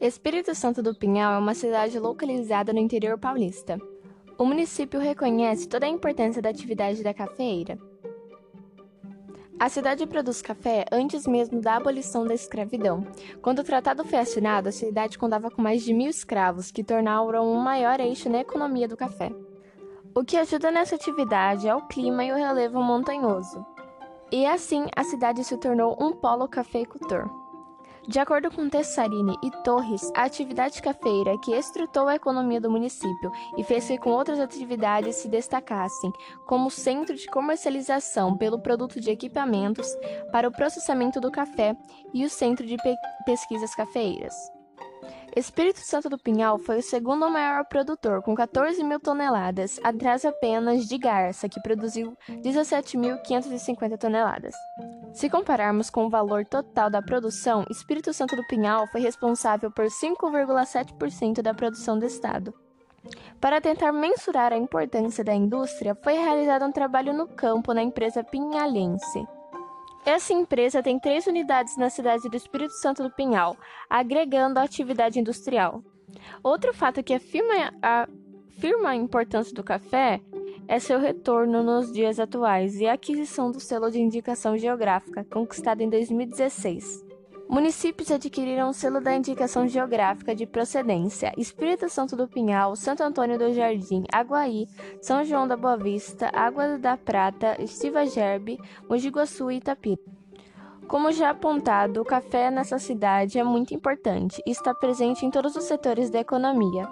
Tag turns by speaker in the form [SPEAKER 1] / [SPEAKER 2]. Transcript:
[SPEAKER 1] Espírito Santo do Pinhal é uma cidade localizada no interior paulista. O município reconhece toda a importância da atividade da cafeeira. A cidade produz café antes mesmo da abolição da escravidão. Quando o tratado foi assinado, a cidade contava com mais de mil escravos, que tornaram um maior eixo na economia do café. O que ajuda nessa atividade é o clima e o relevo montanhoso. E assim, a cidade se tornou um polo cafeicultor. De acordo com Tessarini e Torres, a atividade cafeira que estrutou a economia do município e fez que com outras atividades se destacassem, como centro de comercialização pelo produto de equipamentos para o processamento do café e o centro de pe pesquisas cafeeiras. Espírito Santo do Pinhal foi o segundo maior produtor, com 14 mil toneladas, atrás apenas de Garça, que produziu 17.550 toneladas. Se compararmos com o valor total da produção, Espírito Santo do Pinhal foi responsável por 5,7% da produção do estado. Para tentar mensurar a importância da indústria, foi realizado um trabalho no campo na empresa pinhalense. Essa empresa tem três unidades na cidade do Espírito Santo do Pinhal, agregando a atividade industrial. Outro fato que afirma a, afirma a importância do café é seu retorno nos dias atuais e a aquisição do selo de indicação geográfica, conquistado em 2016. Municípios adquiriram o selo da indicação geográfica de procedência: Espírito Santo do Pinhal, Santo Antônio do Jardim, Aguaí, São João da Boa Vista, Água da Prata, Estiva Gerbe, Mogi Guaçu e Itapira. Como já apontado, o café nessa cidade é muito importante e está presente em todos os setores da economia.